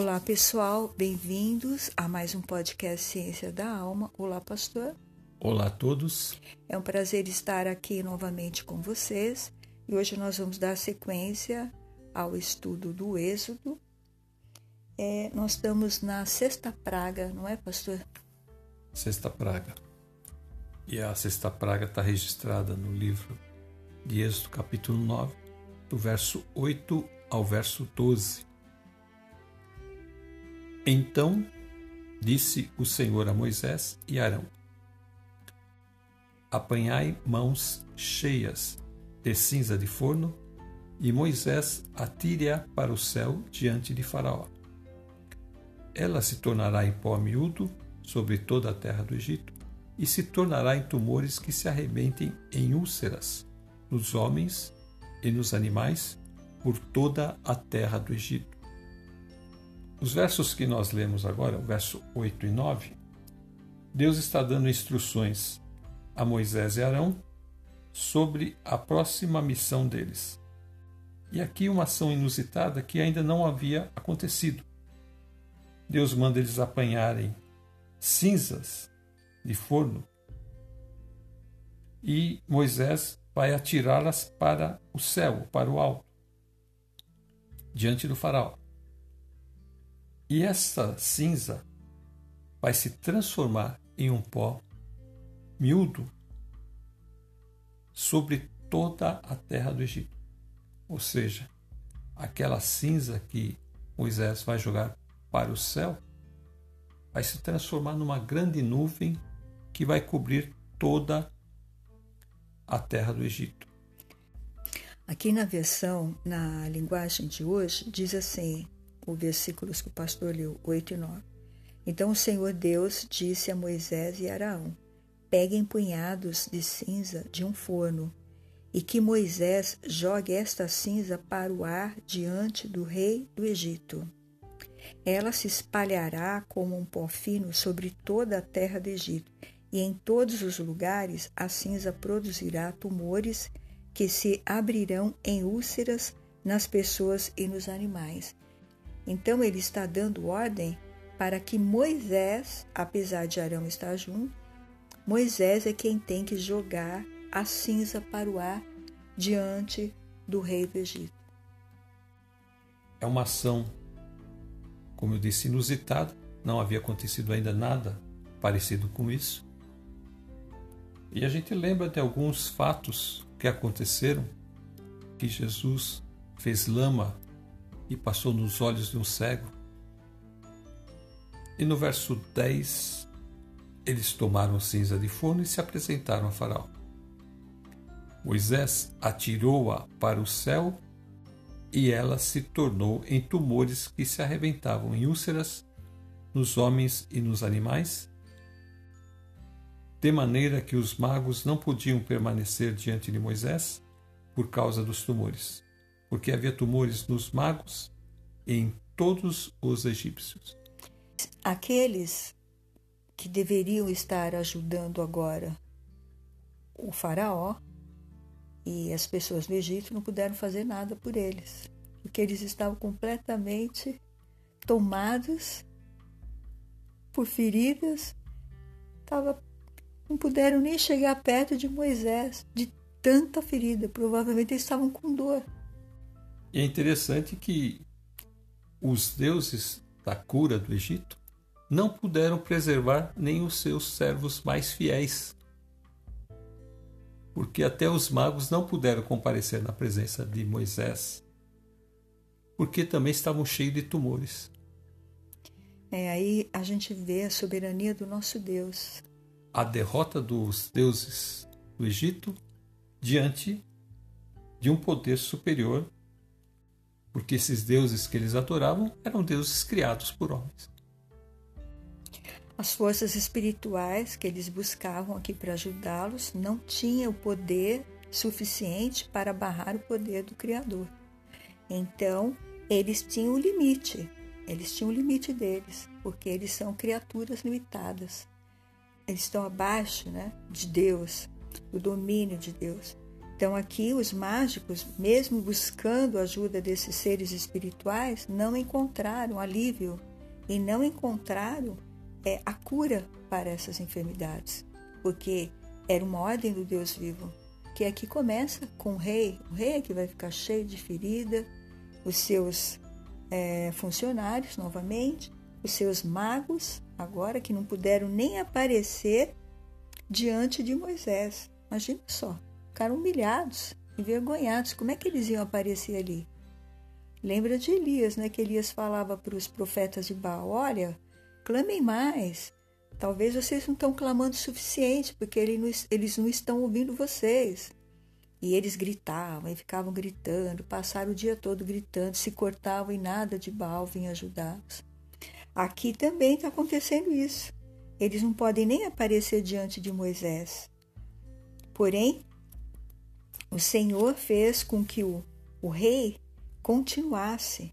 Olá, pessoal, bem-vindos a mais um podcast Ciência da Alma. Olá, pastor. Olá a todos. É um prazer estar aqui novamente com vocês e hoje nós vamos dar sequência ao estudo do Êxodo. É, nós estamos na sexta praga, não é, pastor? Sexta praga. E a sexta praga está registrada no livro de Êxodo, capítulo 9, do verso 8 ao verso 12. Então disse o Senhor a Moisés e Arão: Apanhai mãos cheias de cinza de forno, e Moisés atire-a para o céu diante de Faraó. Ela se tornará em pó miúdo sobre toda a terra do Egito, e se tornará em tumores que se arrebentem em úlceras nos homens e nos animais por toda a terra do Egito. Os versos que nós lemos agora, o verso 8 e 9, Deus está dando instruções a Moisés e Arão sobre a próxima missão deles. E aqui uma ação inusitada que ainda não havia acontecido. Deus manda eles apanharem cinzas de forno e Moisés vai atirá-las para o céu, para o alto, diante do faraó. E essa cinza vai se transformar em um pó miúdo sobre toda a terra do Egito. Ou seja, aquela cinza que Moisés vai jogar para o céu vai se transformar numa grande nuvem que vai cobrir toda a terra do Egito. Aqui na versão, na linguagem de hoje, diz assim: os versículos que o pastor leu, 8 e 9. Então o Senhor Deus disse a Moisés e Araão: Peguem punhados de cinza de um forno, e que Moisés jogue esta cinza para o ar diante do rei do Egito. Ela se espalhará como um pó fino sobre toda a terra do Egito, e em todos os lugares a cinza produzirá tumores que se abrirão em úlceras nas pessoas e nos animais. Então ele está dando ordem para que Moisés, apesar de Arão estar junto, Moisés é quem tem que jogar a cinza para o ar diante do rei do Egito. É uma ação, como eu disse, inusitada, não havia acontecido ainda nada parecido com isso. E a gente lembra de alguns fatos que aconteceram, que Jesus fez lama e passou nos olhos de um cego. E no verso 10, eles tomaram cinza de forno e se apresentaram a Faraó. Moisés atirou-a para o céu e ela se tornou em tumores que se arrebentavam em úlceras nos homens e nos animais, de maneira que os magos não podiam permanecer diante de Moisés por causa dos tumores porque havia tumores nos magos em todos os egípcios. Aqueles que deveriam estar ajudando agora o faraó e as pessoas do Egito não puderam fazer nada por eles, porque eles estavam completamente tomados por feridas, tava, não puderam nem chegar perto de Moisés, de tanta ferida, provavelmente eles estavam com dor. E é interessante que os deuses da cura do Egito não puderam preservar nem os seus servos mais fiéis, porque até os magos não puderam comparecer na presença de Moisés, porque também estavam cheios de tumores. É, aí a gente vê a soberania do nosso Deus. A derrota dos deuses do Egito diante de um poder superior porque esses deuses que eles adoravam eram deuses criados por homens. As forças espirituais que eles buscavam aqui para ajudá-los não tinham o poder suficiente para barrar o poder do Criador. Então, eles tinham um limite, eles tinham o limite deles, porque eles são criaturas limitadas. Eles estão abaixo né, de Deus, do domínio de Deus. Então, aqui, os mágicos, mesmo buscando a ajuda desses seres espirituais, não encontraram alívio e não encontraram é, a cura para essas enfermidades, porque era uma ordem do Deus vivo, que aqui começa com o rei. O rei é que vai ficar cheio de ferida, os seus é, funcionários, novamente, os seus magos, agora que não puderam nem aparecer diante de Moisés. Imagina só ficaram humilhados, envergonhados. Como é que eles iam aparecer ali? Lembra de Elias, né? Que Elias falava para os profetas de Baal: Olha, clamem mais. Talvez vocês não estão clamando o suficiente, porque eles não estão ouvindo vocês. E eles gritavam e ficavam gritando, passaram o dia todo gritando, se cortavam e nada de Baal vinha ajudá-los. Aqui também está acontecendo isso. Eles não podem nem aparecer diante de Moisés. Porém, o Senhor fez com que o, o rei continuasse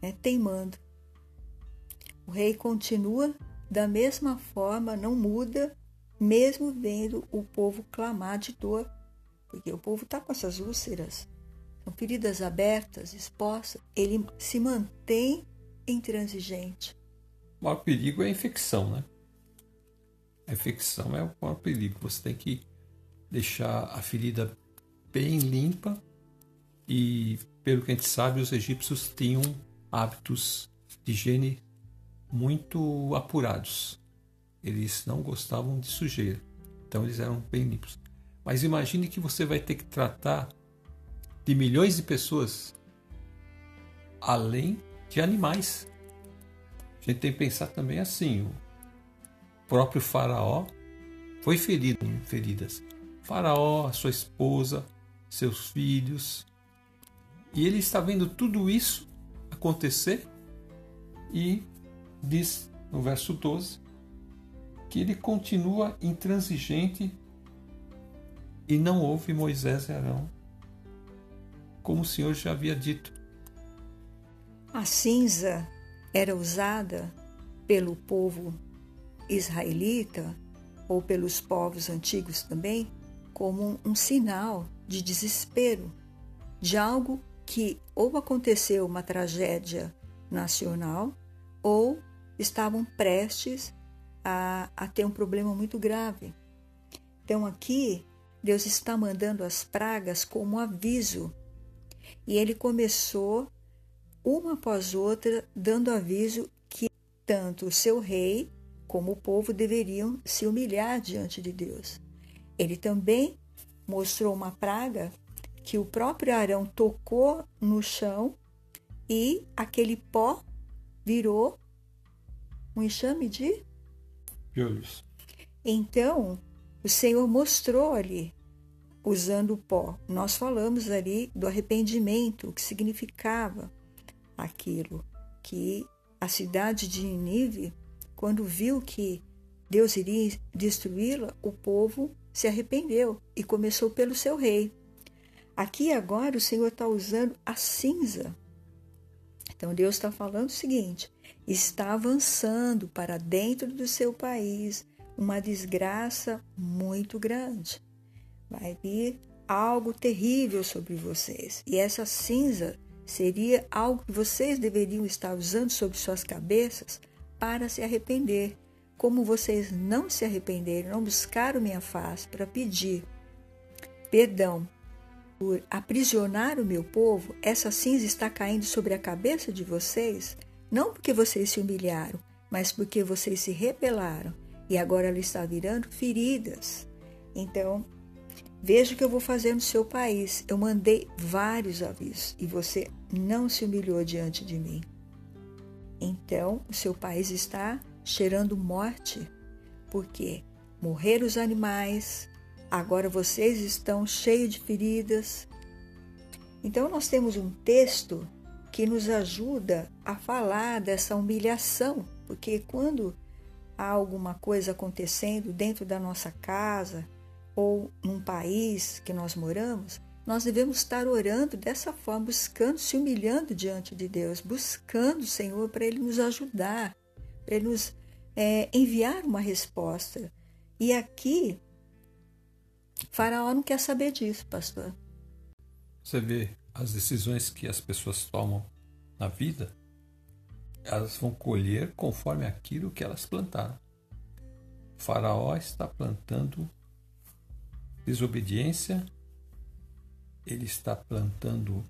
né, teimando. O rei continua da mesma forma, não muda, mesmo vendo o povo clamar de dor, porque o povo está com essas úlceras, são feridas abertas, expostas, ele se mantém intransigente. O maior perigo é a infecção, né? A infecção é o maior perigo. Você tem que deixar a ferida bem limpa e, pelo que a gente sabe, os egípcios tinham hábitos de higiene muito apurados. Eles não gostavam de sujeira, então eles eram bem limpos. Mas imagine que você vai ter que tratar de milhões de pessoas além de animais. A gente tem que pensar também assim: o próprio Faraó foi ferido em feridas. Faraó, sua esposa, seus filhos. E ele está vendo tudo isso acontecer e diz no verso 12 que ele continua intransigente e não ouve Moisés e Arão, como o Senhor já havia dito. A cinza era usada pelo povo israelita ou pelos povos antigos também como um sinal de desespero, de algo que ou aconteceu uma tragédia nacional ou estavam prestes a, a ter um problema muito grave. Então aqui Deus está mandando as pragas como aviso. E ele começou uma após outra dando aviso que tanto o seu rei como o povo deveriam se humilhar diante de Deus. Ele também mostrou uma praga que o próprio Arão tocou no chão e aquele pó virou um enxame de piolhos. Então, o Senhor mostrou ali, usando o pó. Nós falamos ali do arrependimento, o que significava aquilo, que a cidade de Nínive, quando viu que Deus iria destruí-la, o povo se arrependeu e começou pelo seu rei. Aqui agora o Senhor está usando a cinza. Então Deus está falando o seguinte: está avançando para dentro do seu país uma desgraça muito grande. Vai vir algo terrível sobre vocês. E essa cinza seria algo que vocês deveriam estar usando sobre suas cabeças para se arrepender como vocês não se arrependeram, não buscaram minha face para pedir perdão por aprisionar o meu povo, essa cinza está caindo sobre a cabeça de vocês, não porque vocês se humilharam, mas porque vocês se rebelaram e agora ela está virando feridas. Então, veja o que eu vou fazer no seu país. Eu mandei vários avisos e você não se humilhou diante de mim. Então, o seu país está cheirando morte, porque morreram os animais, agora vocês estão cheios de feridas. Então, nós temos um texto que nos ajuda a falar dessa humilhação, porque quando há alguma coisa acontecendo dentro da nossa casa ou num país que nós moramos, nós devemos estar orando dessa forma, buscando, se humilhando diante de Deus, buscando o Senhor para Ele nos ajudar, para Ele nos é, enviar uma resposta. E aqui Faraó não quer saber disso, pastor. Você vê as decisões que as pessoas tomam na vida, elas vão colher conforme aquilo que elas plantaram. O faraó está plantando desobediência, ele está plantando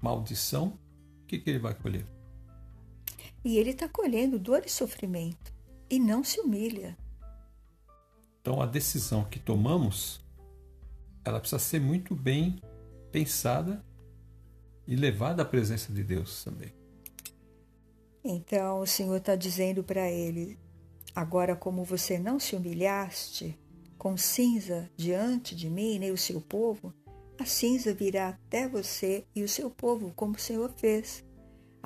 maldição. O que, que ele vai colher? E ele está colhendo dor e sofrimento e não se humilha. Então a decisão que tomamos, ela precisa ser muito bem pensada e levada à presença de Deus também. Então o Senhor está dizendo para ele: agora, como você não se humilhaste com cinza diante de mim, nem o seu povo, a cinza virá até você e o seu povo, como o Senhor fez.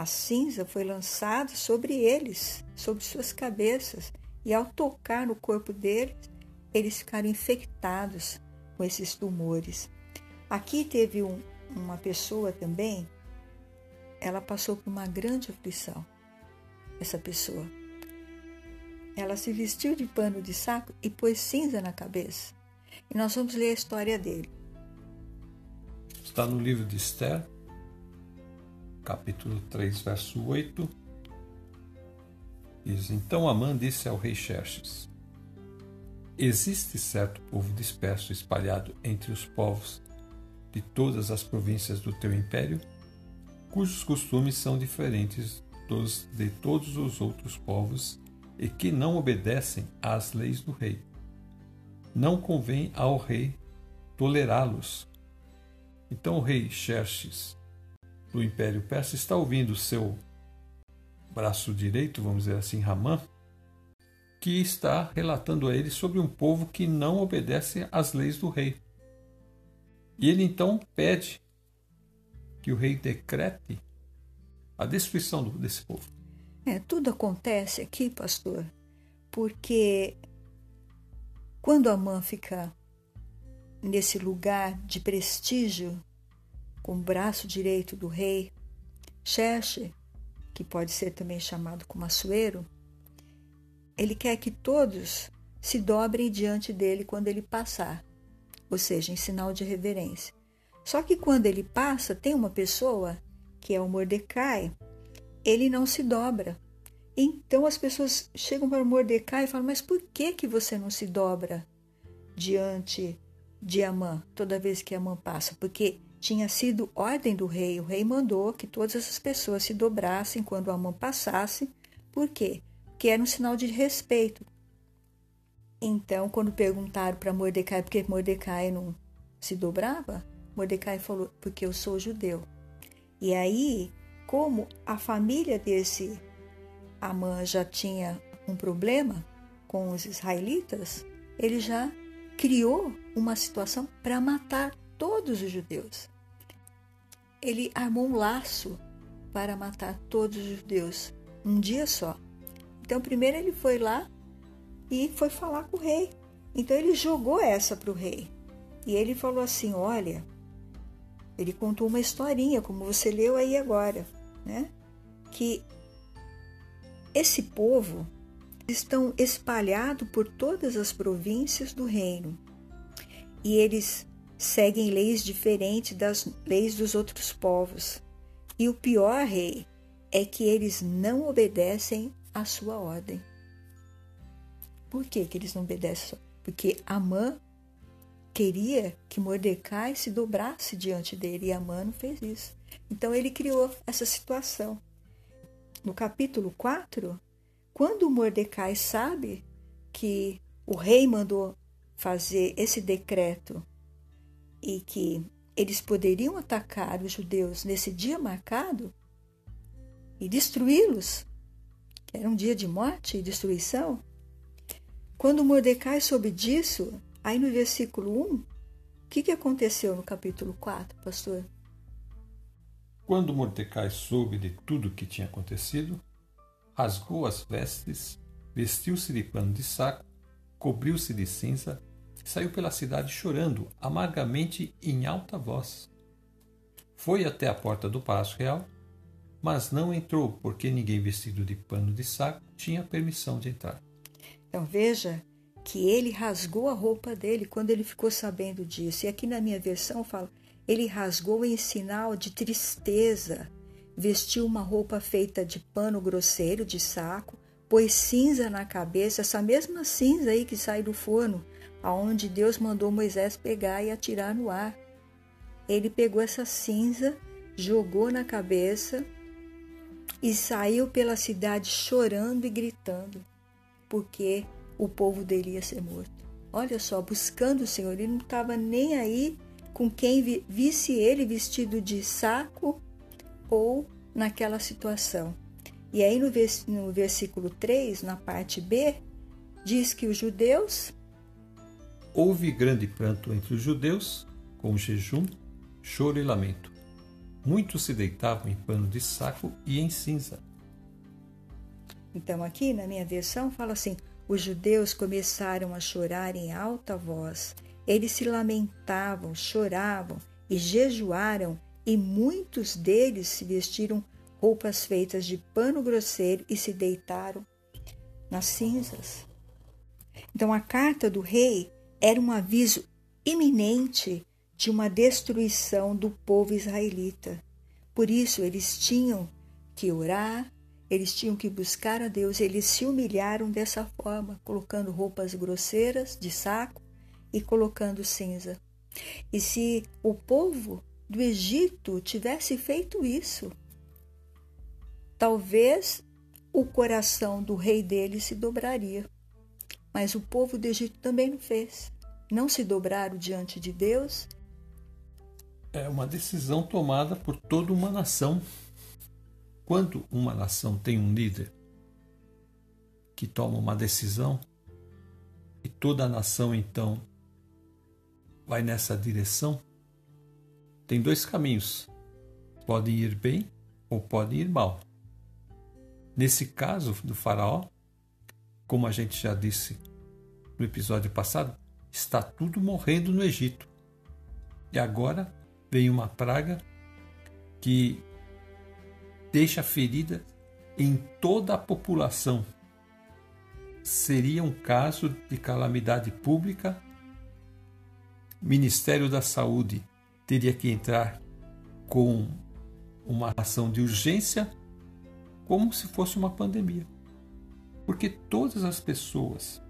A cinza foi lançada sobre eles, sobre suas cabeças, e ao tocar no corpo deles, eles ficaram infectados com esses tumores. Aqui teve um, uma pessoa também, ela passou por uma grande aflição, essa pessoa. Ela se vestiu de pano de saco e pôs cinza na cabeça. E nós vamos ler a história dele. Está no livro de Esther, capítulo 3, verso 8. Diz: Então Amã disse ao rei Xerxes: Existe certo povo disperso espalhado entre os povos de todas as províncias do teu império, cujos costumes são diferentes dos de todos os outros povos e que não obedecem às leis do rei. Não convém ao rei tolerá-los. Então o rei Xerxes do Império Persa está ouvindo seu braço direito, vamos dizer assim, Ramã, que está relatando a ele sobre um povo que não obedece às leis do rei. E ele então pede que o rei decrete a destruição desse povo. É, tudo acontece aqui, pastor, porque quando a mãe fica nesse lugar de prestígio, com o braço direito do rei, Xerxe, que pode ser também chamado como Assuero, ele quer que todos se dobrem diante dele quando ele passar ou seja, em sinal de reverência. Só que quando ele passa, tem uma pessoa, que é o Mordecai, ele não se dobra. Então as pessoas chegam para o Mordecai e falam: Mas por que, que você não se dobra diante de Amã toda vez que Amã passa? Porque tinha sido ordem do rei. O rei mandou que todas essas pessoas se dobrassem quando Amã passasse. Por quê? Porque era um sinal de respeito. Então, quando perguntaram para Mordecai por que Mordecai não se dobrava, Mordecai falou: porque eu sou judeu. E aí, como a família desse Amã já tinha um problema com os israelitas, ele já criou uma situação para matar todos os judeus. Ele armou um laço para matar todos os judeus um dia só. Então, primeiro ele foi lá e foi falar com o rei. Então ele jogou essa para o rei. E ele falou assim: Olha, ele contou uma historinha, como você leu aí agora, né? Que esse povo estão espalhados por todas as províncias do reino e eles seguem leis diferentes das leis dos outros povos. E o pior, rei, é que eles não obedecem à sua ordem. Por que, que eles não obedecem? Porque Amã queria que Mordecai se dobrasse diante dele e Amã não fez isso. Então ele criou essa situação. No capítulo 4, quando Mordecai sabe que o rei mandou fazer esse decreto e que eles poderiam atacar os judeus nesse dia marcado e destruí-los, que era um dia de morte e destruição, quando Mordecai soube disso, aí no versículo 1, o que, que aconteceu no capítulo 4, pastor? Quando Mordecai soube de tudo o que tinha acontecido, rasgou as vestes, vestiu-se de pano de saco, cobriu-se de cinza saiu pela cidade chorando amargamente em alta voz. Foi até a porta do palácio real, mas não entrou porque ninguém vestido de pano de saco tinha permissão de entrar. Então veja que ele rasgou a roupa dele quando ele ficou sabendo disso. E aqui na minha versão fala: ele rasgou em sinal de tristeza, vestiu uma roupa feita de pano grosseiro, de saco, pôs cinza na cabeça, essa mesma cinza aí que sai do forno, aonde Deus mandou Moisés pegar e atirar no ar. Ele pegou essa cinza, jogou na cabeça e saiu pela cidade chorando e gritando, porque o povo dele ia ser morto. Olha só, buscando o Senhor, ele não estava nem aí com quem visse ele vestido de saco ou naquela situação. E aí no, versículo 3, na parte B, diz que os judeus. Houve grande pranto entre os judeus, com jejum, choro e lamento. Muitos se deitavam em pano de saco e em cinza. Então, aqui na minha versão fala assim: os judeus começaram a chorar em alta voz. Eles se lamentavam, choravam e jejuaram, e muitos deles se vestiram roupas feitas de pano grosseiro e se deitaram nas cinzas. Então, a carta do rei era um aviso iminente de uma destruição do povo israelita. Por isso, eles tinham que orar, eles tinham que buscar a Deus, eles se humilharam dessa forma, colocando roupas grosseiras de saco e colocando cinza. E se o povo do Egito tivesse feito isso, talvez o coração do rei dele se dobraria. Mas o povo do Egito também não fez. Não se dobraram diante de Deus. É uma decisão tomada por toda uma nação quando uma nação tem um líder que toma uma decisão e toda a nação então vai nessa direção, tem dois caminhos. Podem ir bem ou podem ir mal. Nesse caso do Faraó, como a gente já disse no episódio passado, está tudo morrendo no Egito. E agora vem uma praga que deixa ferida em toda a população. Seria um caso de calamidade pública. Ministério da Saúde teria que entrar com uma ação de urgência, como se fosse uma pandemia. Porque todas as pessoas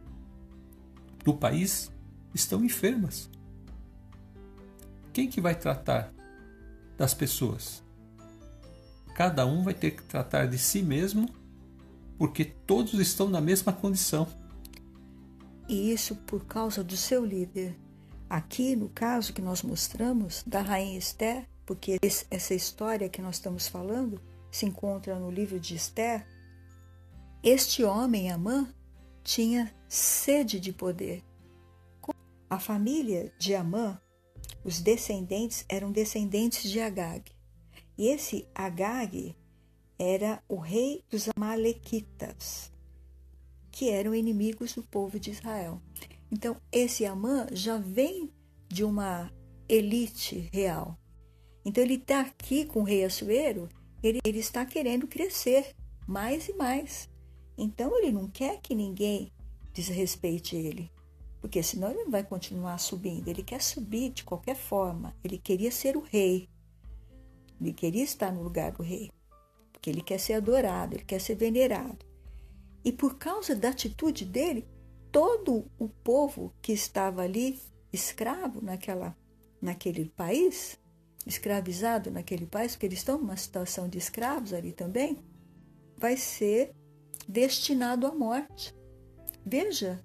do país estão enfermas. Quem que vai tratar das pessoas? cada um vai ter que tratar de si mesmo, porque todos estão na mesma condição. E isso por causa do seu líder. Aqui, no caso que nós mostramos da rainha Esther, porque essa história que nós estamos falando se encontra no livro de Esther, este homem, Amã, tinha sede de poder. A família de Amã, os descendentes eram descendentes de Agag. E esse Agag era o rei dos Amalequitas, que eram inimigos do povo de Israel. Então, esse Amã já vem de uma elite real. Então, ele está aqui com o rei Assuero, ele, ele está querendo crescer mais e mais. Então, ele não quer que ninguém desrespeite ele, porque senão ele não vai continuar subindo. Ele quer subir de qualquer forma. Ele queria ser o rei. Ele queria estar no lugar do rei, porque ele quer ser adorado, ele quer ser venerado. E por causa da atitude dele, todo o povo que estava ali escravo naquela, naquele país, escravizado naquele país, porque eles estão numa situação de escravos ali também, vai ser destinado à morte. Veja,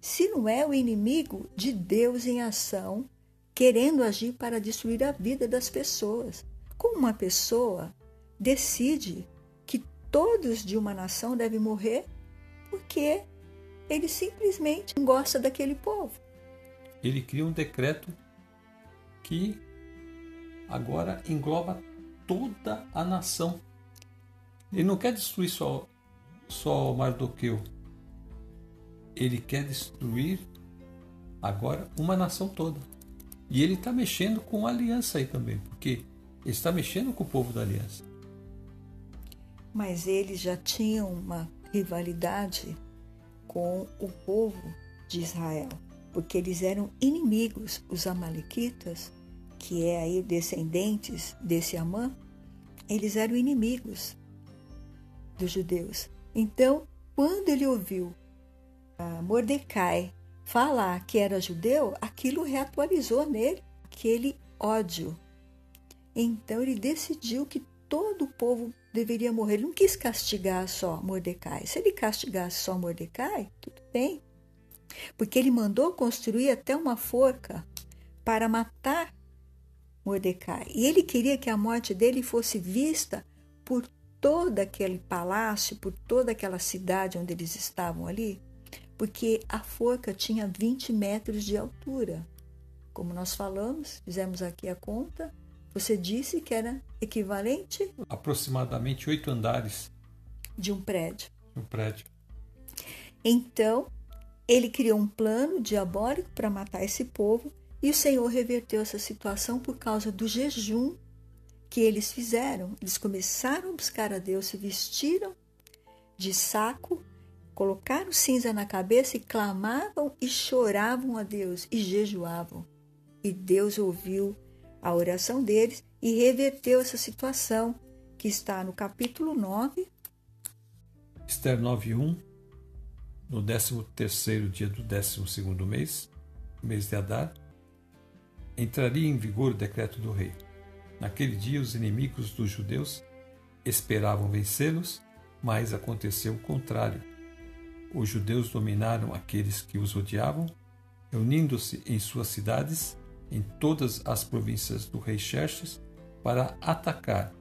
se não é o inimigo de Deus em ação, querendo agir para destruir a vida das pessoas. Como uma pessoa decide que todos de uma nação devem morrer porque ele simplesmente não gosta daquele povo. Ele cria um decreto que agora engloba toda a nação. Ele não quer destruir só, só Mardoqueu. Ele quer destruir agora uma nação toda. E ele está mexendo com aliança aí também, porque ele está mexendo com o povo da aliança. Mas eles já tinham uma rivalidade com o povo de Israel, porque eles eram inimigos, os amalequitas, que é aí descendentes desse Amã, eles eram inimigos dos judeus. Então, quando ele ouviu Mordecai falar que era judeu, aquilo reatualizou nele aquele ódio. Então ele decidiu que todo o povo deveria morrer. Ele não quis castigar só Mordecai. Se ele castigasse só Mordecai, tudo bem. Porque ele mandou construir até uma forca para matar Mordecai. E ele queria que a morte dele fosse vista por todo aquele palácio, por toda aquela cidade onde eles estavam ali, porque a forca tinha 20 metros de altura. Como nós falamos, fizemos aqui a conta, você disse que era equivalente? Aproximadamente oito andares. De um prédio. Um prédio. Então, ele criou um plano diabólico para matar esse povo e o Senhor reverteu essa situação por causa do jejum que eles fizeram. Eles começaram a buscar a Deus, se vestiram de saco, colocaram cinza na cabeça e clamavam e choravam a Deus e jejuavam. E Deus ouviu a oração deles e reverteu essa situação que está no capítulo 9. Esther 9:1 No 13º dia do 12º mês, mês de Adar, entraria em vigor o decreto do rei. Naquele dia os inimigos dos judeus esperavam vencê-los, mas aconteceu o contrário. Os judeus dominaram aqueles que os odiavam, reunindo-se em suas cidades em todas as províncias do rei Xerxes para atacar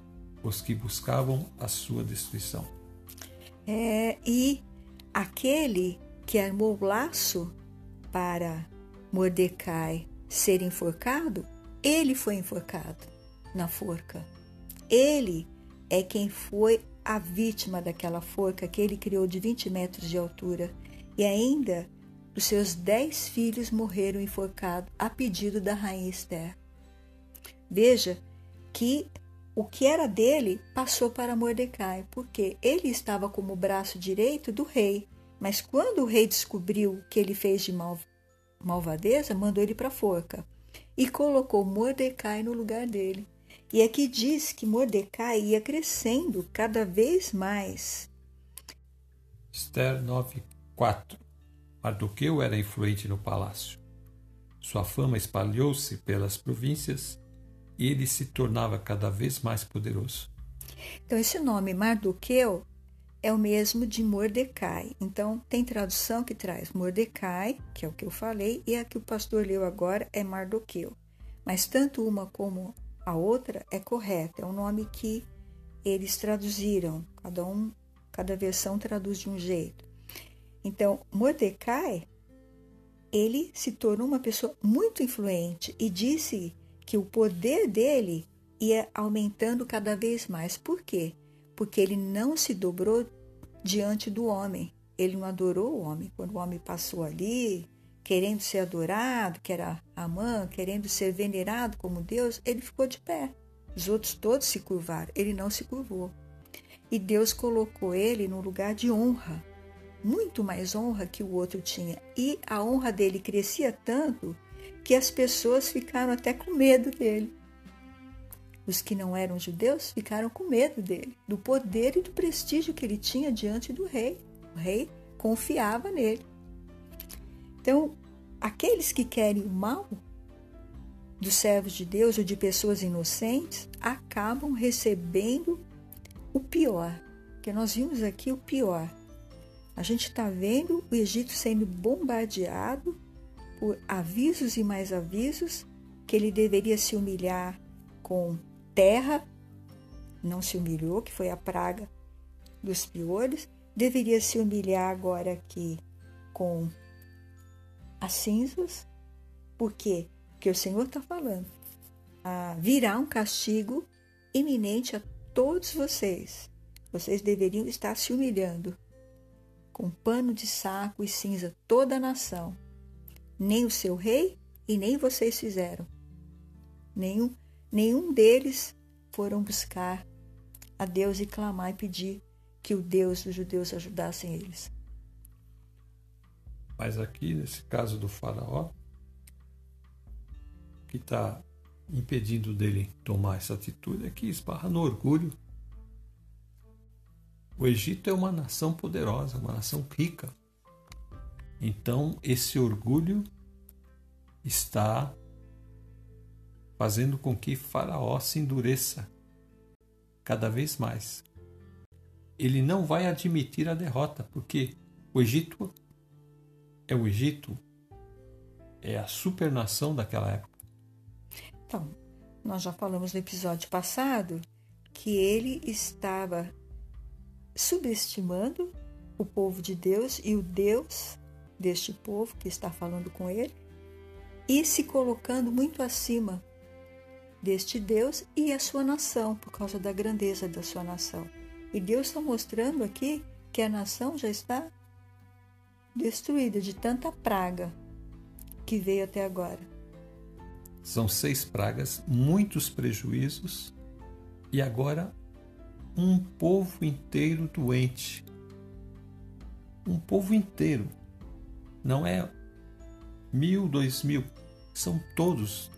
os que buscavam a sua destruição. É, e aquele que armou o laço para Mordecai ser enforcado, ele foi enforcado na forca. Ele é quem foi a vítima daquela forca que ele criou de 20 metros de altura. E ainda os seus dez filhos morreram enforcados a pedido da rainha Esther. Veja que o que era dele passou para Mordecai, porque ele estava como braço direito do rei. Mas quando o rei descobriu que ele fez de mal, malvadeza, mandou ele para a forca e colocou Mordecai no lugar dele. E aqui diz que Mordecai ia crescendo cada vez mais. Esther 9:4 Mardoqueu era influente no palácio. Sua fama espalhou-se pelas províncias e ele se tornava cada vez mais poderoso. Então, esse nome Mardoqueu é o mesmo de Mordecai. Então, tem tradução que traz Mordecai, que é o que eu falei, e a que o pastor leu agora é Mardoqueu. Mas tanto uma como a outra é correta, é um nome que eles traduziram, cada um, cada versão traduz de um jeito. Então, Mordecai, ele se tornou uma pessoa muito influente e disse que o poder dele ia aumentando cada vez mais. Por quê? Porque ele não se dobrou diante do homem. Ele não adorou o homem. Quando o homem passou ali, querendo ser adorado, que era Amã, querendo ser venerado como Deus, ele ficou de pé. Os outros todos se curvaram, ele não se curvou. E Deus colocou ele num lugar de honra muito mais honra que o outro tinha. E a honra dele crescia tanto que as pessoas ficaram até com medo dele. Os que não eram judeus ficaram com medo dele, do poder e do prestígio que ele tinha diante do rei. O rei confiava nele. Então, aqueles que querem o mal dos servos de Deus ou de pessoas inocentes acabam recebendo o pior. Que nós vimos aqui o pior a gente está vendo o Egito sendo bombardeado por avisos e mais avisos que ele deveria se humilhar com terra, não se humilhou, que foi a praga dos piolhos, deveria se humilhar agora aqui com as cinzas? Porque o Senhor está falando, ah, virá um castigo iminente a todos vocês. Vocês deveriam estar se humilhando com pano de saco e cinza toda a nação. Nem o seu rei e nem vocês fizeram. Nenhum, nenhum deles foram buscar a Deus e clamar e pedir que o Deus dos judeus ajudasse eles. Mas aqui, nesse caso do Faraó, que está impedindo dele tomar essa atitude é que esbarra no orgulho. O Egito é uma nação poderosa, uma nação rica. Então, esse orgulho está fazendo com que Faraó se endureça cada vez mais. Ele não vai admitir a derrota, porque o Egito é o Egito, é a supernação daquela época. Então, nós já falamos no episódio passado que ele estava subestimando o povo de Deus e o Deus deste povo que está falando com ele e se colocando muito acima deste Deus e a sua nação, por causa da grandeza da sua nação. E Deus está mostrando aqui que a nação já está destruída de tanta praga que veio até agora. São seis pragas, muitos prejuízos e agora um povo inteiro doente. Um povo inteiro. Não é mil, dois mil, são todos.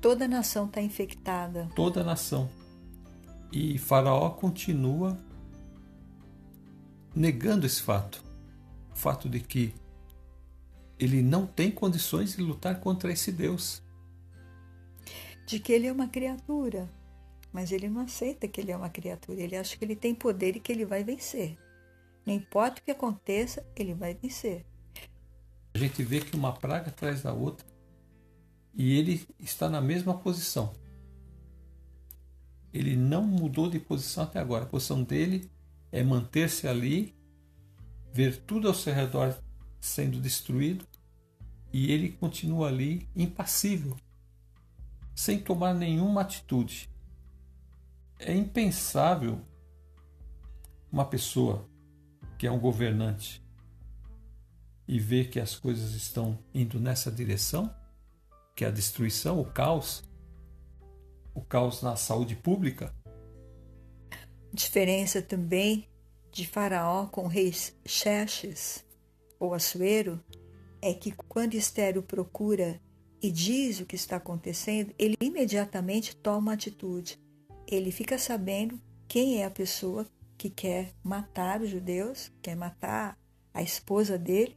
Toda a nação está infectada. Toda a nação. E Faraó continua negando esse fato. Fato de que ele não tem condições de lutar contra esse Deus. De que ele é uma criatura. Mas ele não aceita que ele é uma criatura. Ele acha que ele tem poder e que ele vai vencer. Não importa o que aconteça, ele vai vencer. A gente vê que uma praga atrás da outra e ele está na mesma posição. Ele não mudou de posição até agora. A posição dele é manter-se ali, ver tudo ao seu redor sendo destruído e ele continua ali impassível, sem tomar nenhuma atitude. É impensável uma pessoa que é um governante e ver que as coisas estão indo nessa direção, que é a destruição, o caos, o caos na saúde pública. Diferença também de Faraó com o rei Xerxes, ou Assuero, é que quando Estero procura e diz o que está acontecendo, ele imediatamente toma atitude. Ele fica sabendo quem é a pessoa que quer matar os judeus, quer matar a esposa dele,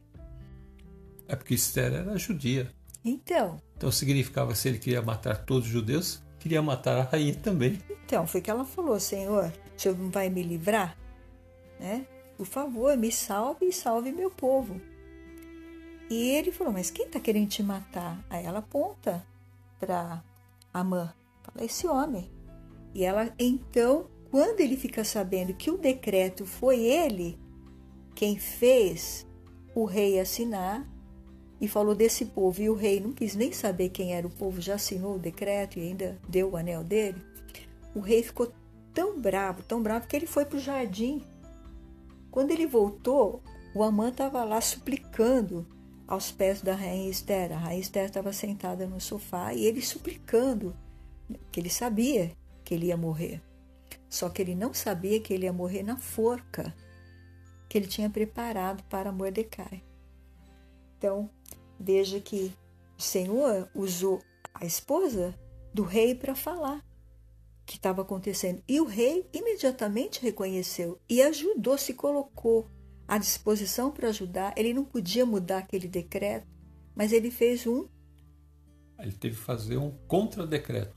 é porque Esther era judia. Então. Então significava se ele queria matar todos os judeus, queria matar a rainha também. Então, foi que ela falou: Senhor, o senhor não vai me livrar? Né? Por favor, me salve e salve meu povo. E ele falou: Mas quem está querendo te matar? Aí ela aponta para Amã: Fala, esse homem. E ela, então, quando ele fica sabendo que o decreto foi ele quem fez o rei assinar, e falou desse povo. E o rei não quis nem saber quem era o povo, já assinou o decreto e ainda deu o anel dele. O rei ficou tão bravo, tão bravo, que ele foi para o jardim. Quando ele voltou, o Amã estava lá suplicando aos pés da rainha Esther. A rainha Esther estava sentada no sofá e ele suplicando, que ele sabia que ele ia morrer. Só que ele não sabia que ele ia morrer na forca que ele tinha preparado para Mordecai. Então, veja que o Senhor usou a esposa do rei para falar que estava acontecendo. E o rei imediatamente reconheceu e ajudou, se colocou à disposição para ajudar. Ele não podia mudar aquele decreto, mas ele fez um. Ele teve que fazer um contra-decreto.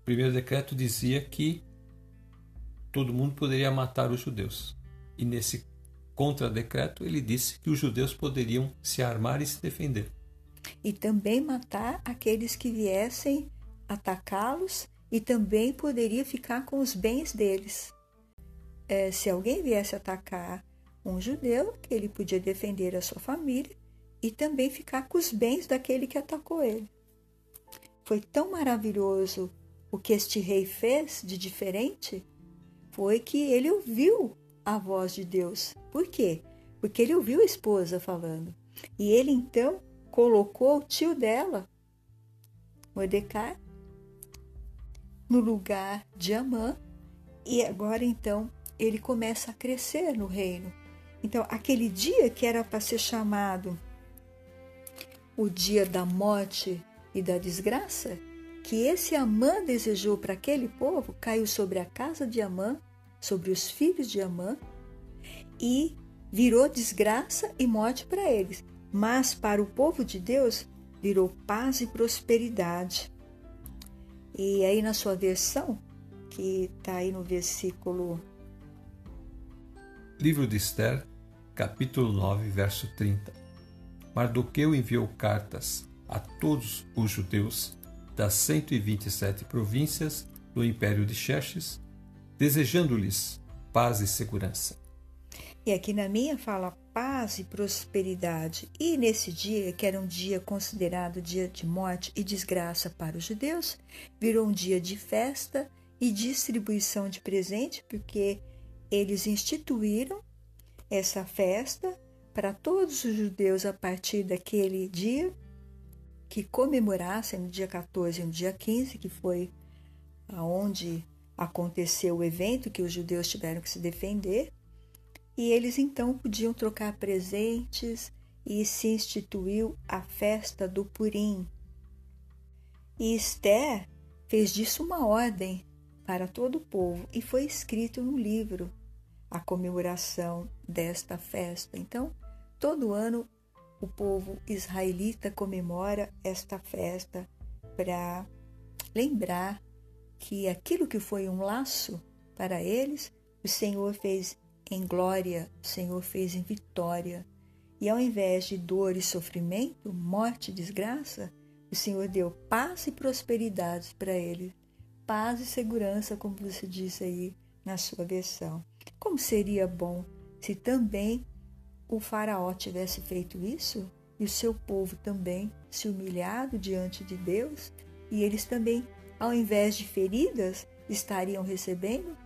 O primeiro decreto dizia que todo mundo poderia matar os judeus. E nesse contra-decreto, ele disse que os judeus poderiam se armar e se defender. E também matar aqueles que viessem atacá-los e também poderia ficar com os bens deles. É, se alguém viesse atacar um judeu, ele podia defender a sua família e também ficar com os bens daquele que atacou ele. Foi tão maravilhoso o que este rei fez de diferente, foi que ele ouviu a voz de Deus. Por quê? Porque ele ouviu a esposa falando. E ele então colocou o tio dela, Mordecai, no lugar de Amã. E agora então ele começa a crescer no reino. Então, aquele dia que era para ser chamado o dia da morte e da desgraça, que esse Amã desejou para aquele povo, caiu sobre a casa de Amã, sobre os filhos de Amã, e virou desgraça e morte para eles. Mas para o povo de Deus virou paz e prosperidade. E aí na sua versão, que está aí no versículo. Livro de Esther, capítulo 9, verso 30. Mardoqueu enviou cartas a todos os judeus das 127 províncias do Império de Xerxes, desejando-lhes paz e segurança. E aqui na minha fala paz e prosperidade. E nesse dia, que era um dia considerado dia de morte e desgraça para os judeus, virou um dia de festa e distribuição de presente, porque eles instituíram essa festa para todos os judeus a partir daquele dia que comemorassem no dia 14 e no dia 15, que foi aonde aconteceu o evento que os judeus tiveram que se defender, e eles então podiam trocar presentes e se instituiu a festa do Purim. E Esther fez disso uma ordem para todo o povo e foi escrito no livro a comemoração desta festa. Então, todo ano o povo israelita comemora esta festa para lembrar que aquilo que foi um laço para eles, o Senhor fez em glória, o Senhor fez em vitória. E ao invés de dor e sofrimento, morte e desgraça, o Senhor deu paz e prosperidade para eles. Paz e segurança, como você disse aí na sua versão. Como seria bom se também o Faraó tivesse feito isso e o seu povo também se humilhado diante de Deus e eles também, ao invés de feridas, estariam recebendo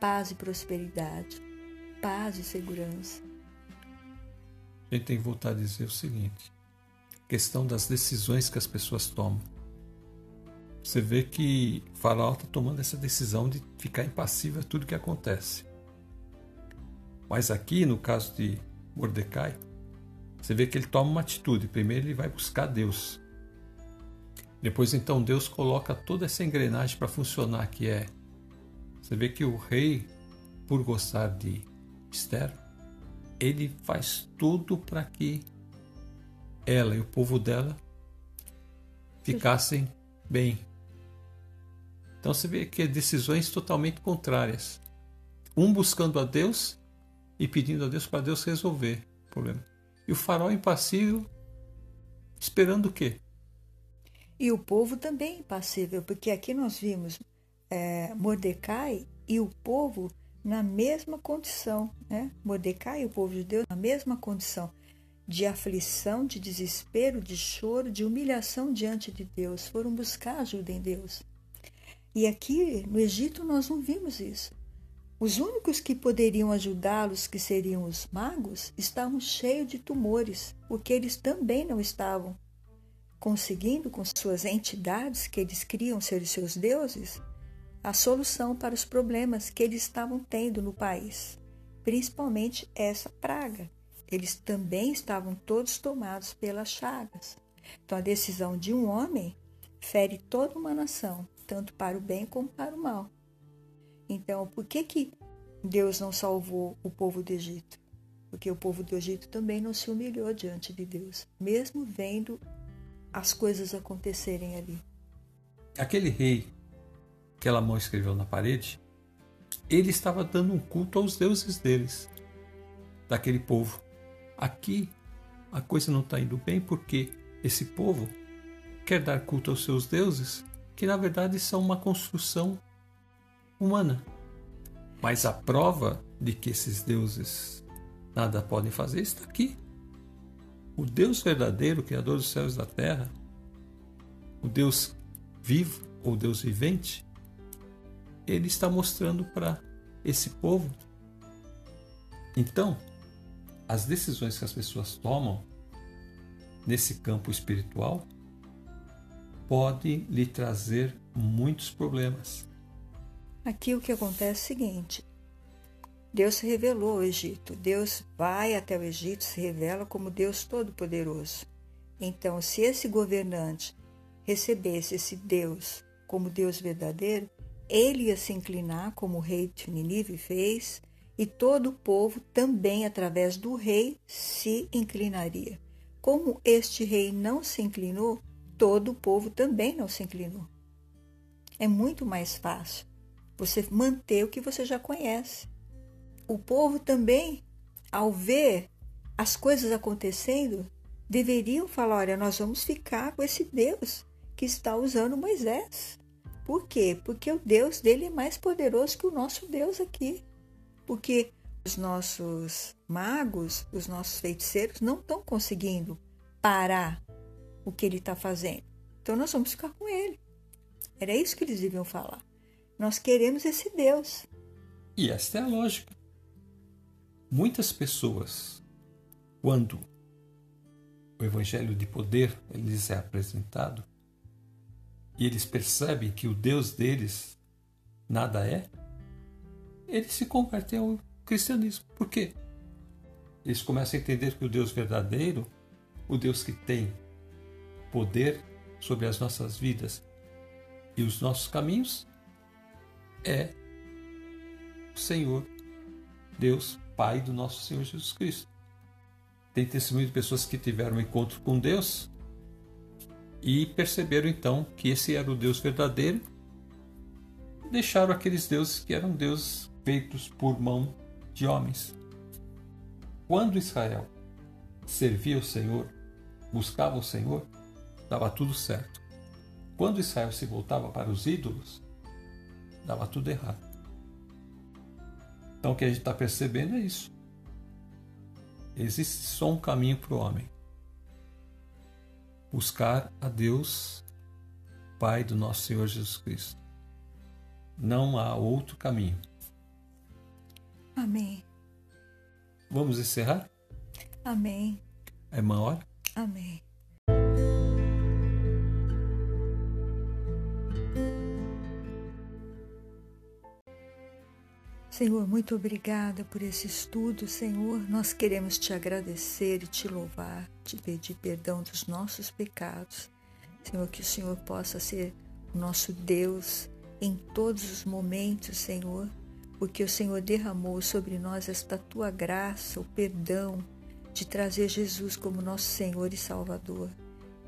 paz e prosperidade, paz e segurança. A gente tem que voltar a dizer o seguinte: questão das decisões que as pessoas tomam. Você vê que faraó está tomando essa decisão de ficar impassível a tudo que acontece. Mas aqui, no caso de Mordecai, você vê que ele toma uma atitude. Primeiro ele vai buscar Deus. Depois então Deus coloca toda essa engrenagem para funcionar, que é você vê que o rei, por gostar de Esther, ele faz tudo para que ela e o povo dela ficassem bem. Então você vê que é decisões totalmente contrárias. Um buscando a Deus e pedindo a Deus para Deus resolver o problema. E o farol impassível esperando o quê? E o povo também impassível, porque aqui nós vimos é, Mordecai e o povo na mesma condição, né? Mordecai e o povo judeu na mesma condição de aflição, de desespero, de choro, de humilhação diante de Deus. Foram buscar ajuda em Deus. E aqui no Egito nós não vimos isso. Os únicos que poderiam ajudá-los, que seriam os magos, estavam cheios de tumores, porque eles também não estavam conseguindo, com suas entidades que eles criam ser os seus deuses, a solução para os problemas que eles estavam tendo no país, principalmente essa praga. Eles também estavam todos tomados pelas chagas. Então, a decisão de um homem fere toda uma nação, tanto para o bem como para o mal. Então, por que, que Deus não salvou o povo do Egito? Porque o povo do Egito também não se humilhou diante de Deus, mesmo vendo as coisas acontecerem ali. Aquele rei aquela mão escreveu na parede, ele estava dando um culto aos deuses deles, daquele povo. Aqui a coisa não está indo bem porque esse povo quer dar culto aos seus deuses, que na verdade são uma construção humana. Mas a prova de que esses deuses nada podem fazer está aqui. O Deus verdadeiro, Criador dos céus e da terra, o Deus vivo ou Deus vivente, ele está mostrando para esse povo. Então, as decisões que as pessoas tomam nesse campo espiritual podem lhe trazer muitos problemas. Aqui o que acontece é o seguinte: Deus se revelou ao Egito. Deus vai até o Egito, se revela como Deus Todo-Poderoso. Então, se esse governante recebesse esse Deus como Deus verdadeiro, ele ia se inclinar, como o rei de Ninive fez, e todo o povo também, através do rei, se inclinaria. Como este rei não se inclinou, todo o povo também não se inclinou. É muito mais fácil você manter o que você já conhece. O povo também, ao ver as coisas acontecendo, deveriam falar: olha, nós vamos ficar com esse Deus que está usando Moisés. Por quê? Porque o Deus dele é mais poderoso que o nosso Deus aqui porque os nossos magos, os nossos feiticeiros não estão conseguindo parar o que ele está fazendo. Então nós vamos ficar com ele. Era isso que eles deviam falar. Nós queremos esse Deus. E esta é a lógica. Muitas pessoas, quando o evangelho de poder lhes é apresentado, e eles percebem que o Deus deles nada é, eles se convertem ao cristianismo. Por quê? Eles começam a entender que o Deus verdadeiro, o Deus que tem poder sobre as nossas vidas e os nossos caminhos, é o Senhor, Deus, Pai do nosso Senhor Jesus Cristo. Tem testemunho de pessoas que tiveram um encontro com Deus e perceberam então que esse era o Deus verdadeiro, deixaram aqueles deuses que eram deuses feitos por mão de homens. Quando Israel servia o Senhor, buscava o Senhor, dava tudo certo. Quando Israel se voltava para os ídolos, dava tudo errado. Então o que a gente está percebendo é isso. Existe só um caminho para o homem: buscar a Deus, Pai do nosso Senhor Jesus Cristo. Não há outro caminho. Amém. Vamos encerrar? Amém. É uma hora? Amém. Senhor, muito obrigada por esse estudo, Senhor. Nós queremos te agradecer e te louvar, te pedir perdão dos nossos pecados. Senhor, que o Senhor possa ser o nosso Deus em todos os momentos, Senhor porque o Senhor derramou sobre nós esta tua graça, o perdão de trazer Jesus como nosso Senhor e Salvador.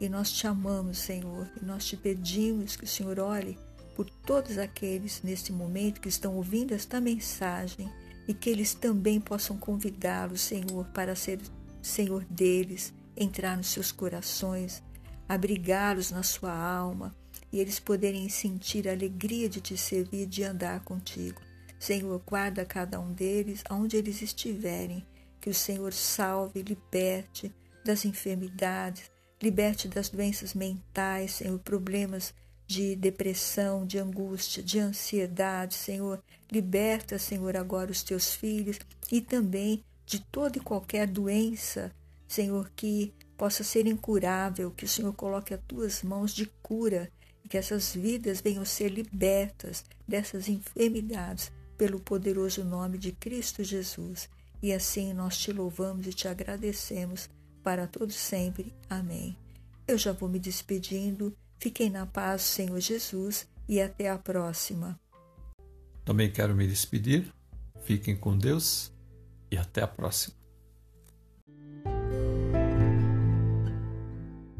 E nós te amamos, Senhor, e nós te pedimos que o Senhor olhe por todos aqueles neste momento que estão ouvindo esta mensagem e que eles também possam convidá-lo, Senhor, para ser Senhor deles, entrar nos seus corações, abrigá-los na sua alma e eles poderem sentir a alegria de te servir de andar contigo. Senhor, guarda cada um deles, aonde eles estiverem. Que o Senhor salve, liberte das enfermidades, liberte das doenças mentais, Senhor, problemas de depressão, de angústia, de ansiedade, Senhor. Liberta, Senhor, agora os teus filhos e também de toda e qualquer doença, Senhor, que possa ser incurável, que o Senhor coloque as tuas mãos de cura e que essas vidas venham ser libertas dessas enfermidades pelo poderoso nome de Cristo Jesus. E assim nós te louvamos e te agradecemos para todos sempre. Amém. Eu já vou me despedindo. Fiquem na paz, Senhor Jesus, e até a próxima. Também quero me despedir. Fiquem com Deus e até a próxima.